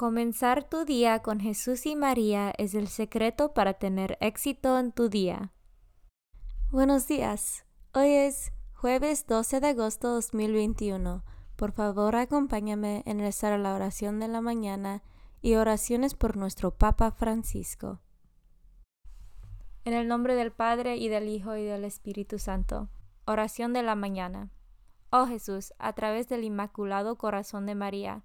Comenzar tu día con Jesús y María es el secreto para tener éxito en tu día. Buenos días. Hoy es jueves 12 de agosto 2021. Por favor, acompáñame en rezar la oración de la mañana y oraciones por nuestro Papa Francisco. En el nombre del Padre y del Hijo y del Espíritu Santo. Oración de la mañana. Oh Jesús, a través del Inmaculado Corazón de María,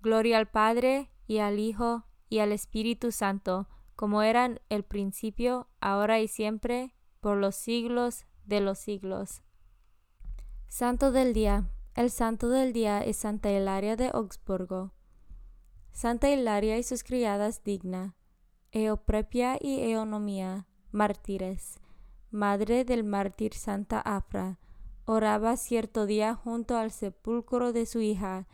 Gloria al Padre, y al Hijo, y al Espíritu Santo, como eran el principio, ahora y siempre, por los siglos de los siglos. Santo del Día. El santo del día es Santa Hilaria de Augsburgo. Santa Hilaria y sus criadas digna, Eoprepia y Eonomía, mártires. Madre del mártir Santa Afra, oraba cierto día junto al sepulcro de su hija,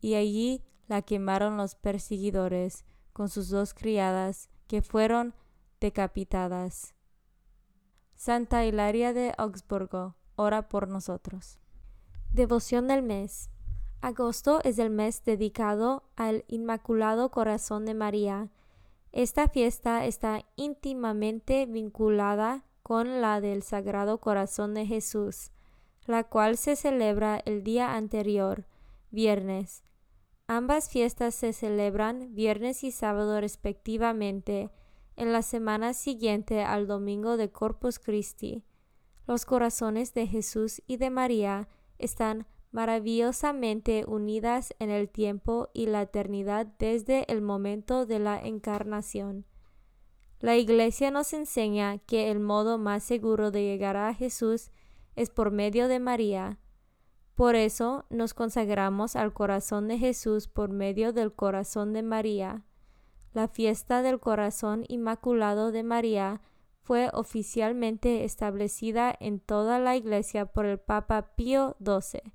y allí la quemaron los perseguidores con sus dos criadas, que fueron decapitadas. Santa Hilaria de Augsburgo, ora por nosotros. Devoción del mes. Agosto es el mes dedicado al Inmaculado Corazón de María. Esta fiesta está íntimamente vinculada con la del Sagrado Corazón de Jesús, la cual se celebra el día anterior, viernes, Ambas fiestas se celebran viernes y sábado respectivamente en la semana siguiente al domingo de Corpus Christi. Los corazones de Jesús y de María están maravillosamente unidas en el tiempo y la eternidad desde el momento de la encarnación. La Iglesia nos enseña que el modo más seguro de llegar a Jesús es por medio de María, por eso nos consagramos al corazón de Jesús por medio del corazón de María. La fiesta del corazón inmaculado de María fue oficialmente establecida en toda la Iglesia por el Papa Pío XII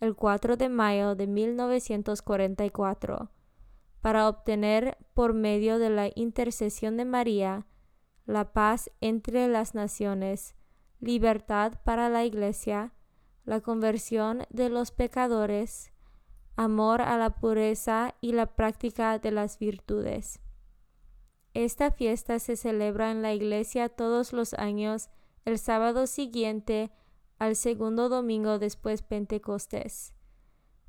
el 4 de mayo de 1944 para obtener por medio de la intercesión de María la paz entre las naciones, libertad para la Iglesia, la conversión de los pecadores, amor a la pureza y la práctica de las virtudes. Esta fiesta se celebra en la iglesia todos los años el sábado siguiente al segundo domingo después Pentecostés.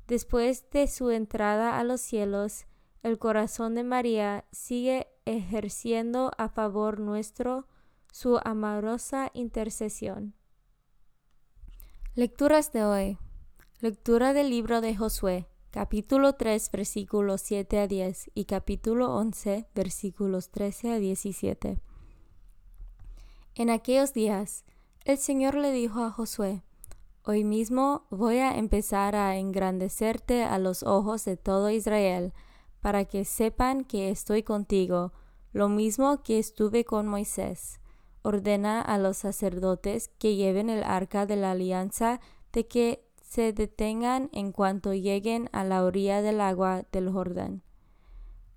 Después de su entrada a los cielos, el corazón de María sigue ejerciendo a favor nuestro su amorosa intercesión. Lecturas de hoy. Lectura del libro de Josué, capítulo 3, versículos 7 a 10 y capítulo 11, versículos 13 a 17. En aquellos días, El Señor le dijo a Josué, Hoy mismo voy a empezar a engrandecerte a los ojos de todo Israel, para que sepan que estoy contigo, lo mismo que estuve con Moisés. Ordena a los sacerdotes que lleven el arca de la alianza de que se detengan en cuanto lleguen a la orilla del agua del Jordán.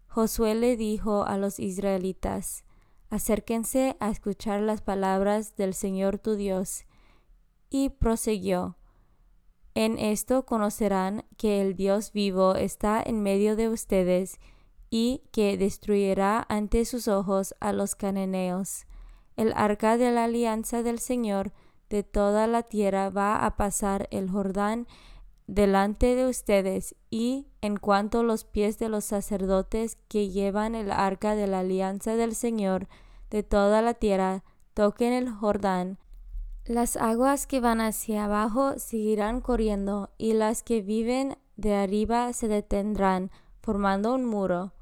Josué le dijo a los israelitas, Acérquense a escuchar las palabras del Señor tu Dios. Y prosiguió, En esto conocerán que el Dios vivo está en medio de ustedes, y que destruirá ante sus ojos a los cananeos. El arca de la alianza del Señor de toda la tierra va a pasar el Jordán delante de ustedes, y en cuanto los pies de los sacerdotes que llevan el arca de la alianza del Señor de toda la tierra toquen el Jordán, las aguas que van hacia abajo seguirán corriendo, y las que viven de arriba se detendrán, formando un muro.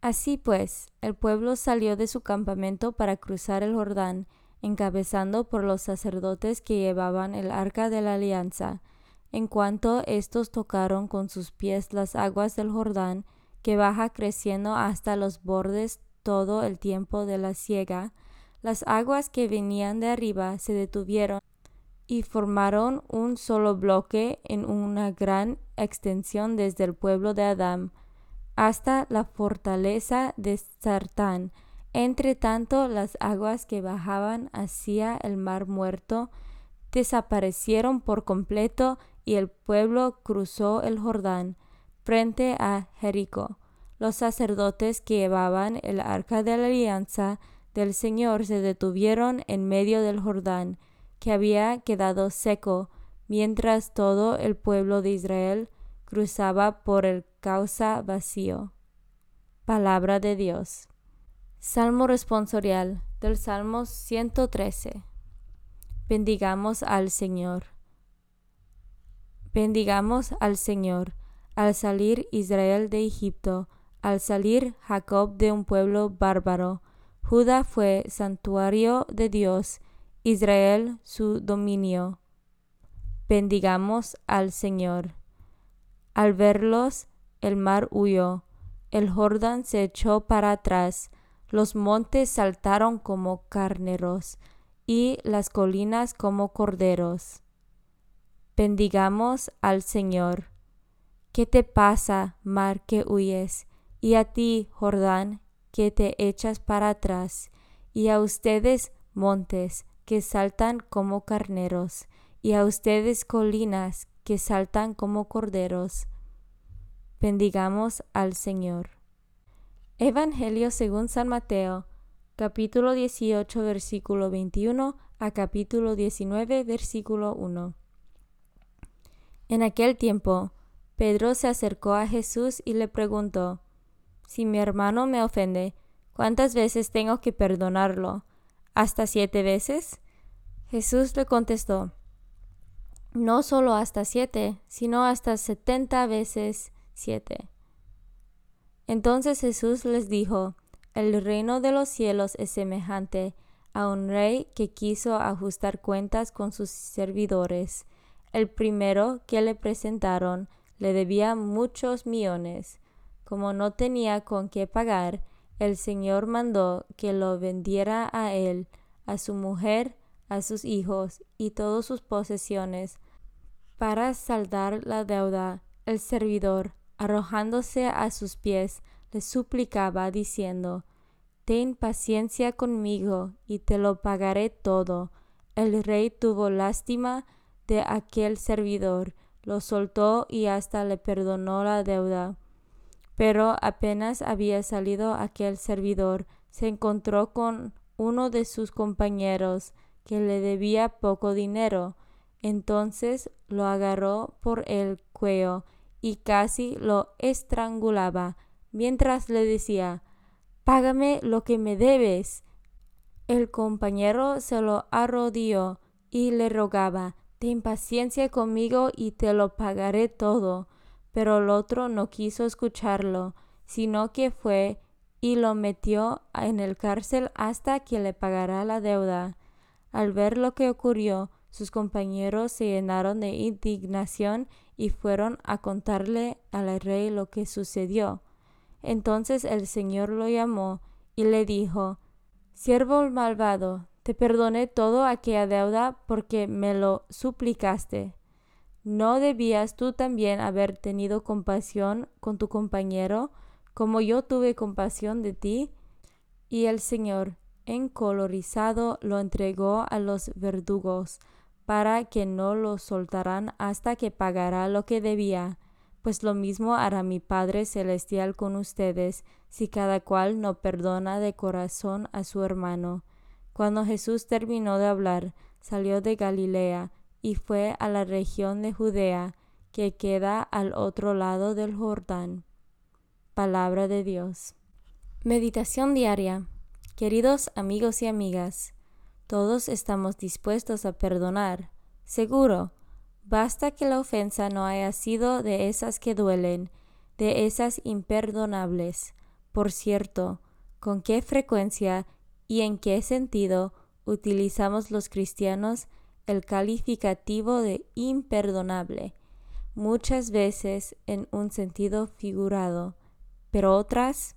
Así pues, el pueblo salió de su campamento para cruzar el Jordán, encabezando por los sacerdotes que llevaban el arca de la alianza. En cuanto estos tocaron con sus pies las aguas del Jordán, que baja creciendo hasta los bordes todo el tiempo de la siega, las aguas que venían de arriba se detuvieron y formaron un solo bloque en una gran extensión desde el pueblo de Adán hasta la fortaleza de Sartán. Entre tanto, las aguas que bajaban hacia el mar muerto desaparecieron por completo y el pueblo cruzó el Jordán frente a Jericó. Los sacerdotes que llevaban el arca de la alianza del Señor se detuvieron en medio del Jordán, que había quedado seco, mientras todo el pueblo de Israel cruzaba por el causa vacío. Palabra de Dios. Salmo responsorial del Salmo 113. Bendigamos al Señor. Bendigamos al Señor. Al salir Israel de Egipto, al salir Jacob de un pueblo bárbaro, Judá fue santuario de Dios, Israel su dominio. Bendigamos al Señor. Al verlos, el mar huyó, el Jordán se echó para atrás, los montes saltaron como carneros, y las colinas como corderos. Bendigamos al Señor. ¿Qué te pasa, mar que huyes? Y a ti, Jordán, que te echas para atrás, y a ustedes, montes, que saltan como carneros, y a ustedes, colinas, que saltan como corderos. Bendigamos al Señor. Evangelio según San Mateo, capítulo 18, versículo 21 a capítulo 19, versículo 1. En aquel tiempo, Pedro se acercó a Jesús y le preguntó, Si mi hermano me ofende, ¿cuántas veces tengo que perdonarlo? ¿Hasta siete veces? Jesús le contestó, No solo hasta siete, sino hasta setenta veces siete. Entonces Jesús les dijo, El reino de los cielos es semejante a un rey que quiso ajustar cuentas con sus servidores. El primero que le presentaron le debía muchos millones. Como no tenía con qué pagar, el Señor mandó que lo vendiera a él, a su mujer, a sus hijos y todas sus posesiones, para saldar la deuda. El servidor arrojándose a sus pies, le suplicaba, diciendo, Ten paciencia conmigo, y te lo pagaré todo. El rey tuvo lástima de aquel servidor, lo soltó y hasta le perdonó la deuda. Pero apenas había salido aquel servidor, se encontró con uno de sus compañeros, que le debía poco dinero. Entonces lo agarró por el cuello y casi lo estrangulaba mientras le decía Págame lo que me debes. El compañero se lo arrodilló y le rogaba Ten paciencia conmigo y te lo pagaré todo. Pero el otro no quiso escucharlo, sino que fue y lo metió en el cárcel hasta que le pagara la deuda. Al ver lo que ocurrió, sus compañeros se llenaron de indignación y fueron a contarle al rey lo que sucedió. Entonces el Señor lo llamó y le dijo, Siervo malvado, te perdoné todo aquella deuda porque me lo suplicaste. ¿No debías tú también haber tenido compasión con tu compañero, como yo tuve compasión de ti? Y el Señor, encolorizado, lo entregó a los verdugos, para que no lo soltaran hasta que pagara lo que debía. Pues lo mismo hará mi Padre Celestial con ustedes, si cada cual no perdona de corazón a su hermano. Cuando Jesús terminó de hablar, salió de Galilea y fue a la región de Judea, que queda al otro lado del Jordán. Palabra de Dios. Meditación diaria. Queridos amigos y amigas, todos estamos dispuestos a perdonar, seguro. Basta que la ofensa no haya sido de esas que duelen, de esas imperdonables. Por cierto, ¿con qué frecuencia y en qué sentido utilizamos los cristianos el calificativo de imperdonable? Muchas veces en un sentido figurado, pero otras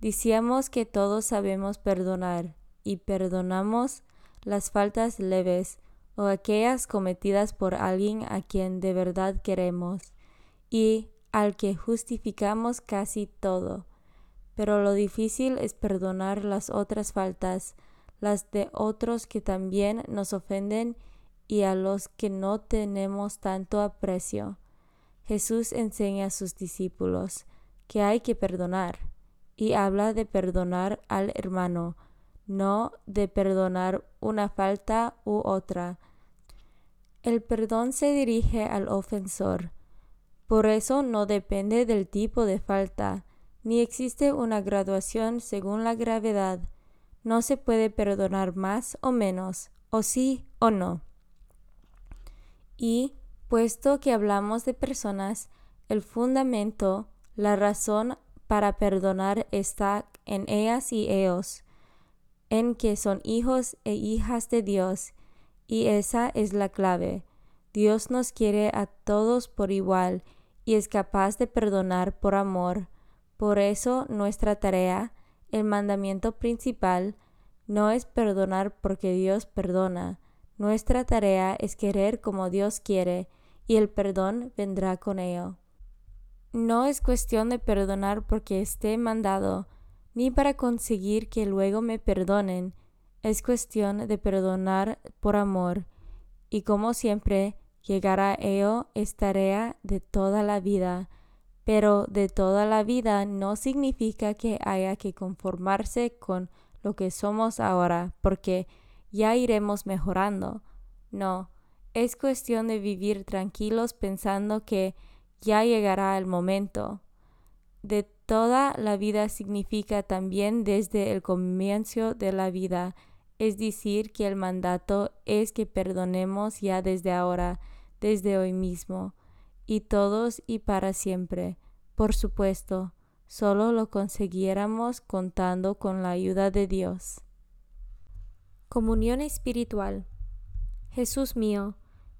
decíamos que todos sabemos perdonar y perdonamos las faltas leves o aquellas cometidas por alguien a quien de verdad queremos y al que justificamos casi todo. Pero lo difícil es perdonar las otras faltas, las de otros que también nos ofenden y a los que no tenemos tanto aprecio. Jesús enseña a sus discípulos que hay que perdonar y habla de perdonar al hermano, no de perdonar una falta u otra. El perdón se dirige al ofensor. Por eso no depende del tipo de falta, ni existe una graduación según la gravedad. No se puede perdonar más o menos, o sí o no. Y, puesto que hablamos de personas, el fundamento, la razón para perdonar está en ellas y ellos en que son hijos e hijas de Dios, y esa es la clave. Dios nos quiere a todos por igual y es capaz de perdonar por amor. Por eso nuestra tarea, el mandamiento principal, no es perdonar porque Dios perdona. Nuestra tarea es querer como Dios quiere y el perdón vendrá con ello. No es cuestión de perdonar porque esté mandado, ni para conseguir que luego me perdonen. Es cuestión de perdonar por amor, y como siempre, llegar a ello es tarea de toda la vida. Pero de toda la vida no significa que haya que conformarse con lo que somos ahora, porque ya iremos mejorando. No, es cuestión de vivir tranquilos pensando que ya llegará el momento. De toda la vida significa también desde el comienzo de la vida, es decir, que el mandato es que perdonemos ya desde ahora, desde hoy mismo, y todos y para siempre. Por supuesto, solo lo consiguiéramos contando con la ayuda de Dios. Comunión espiritual. Jesús mío,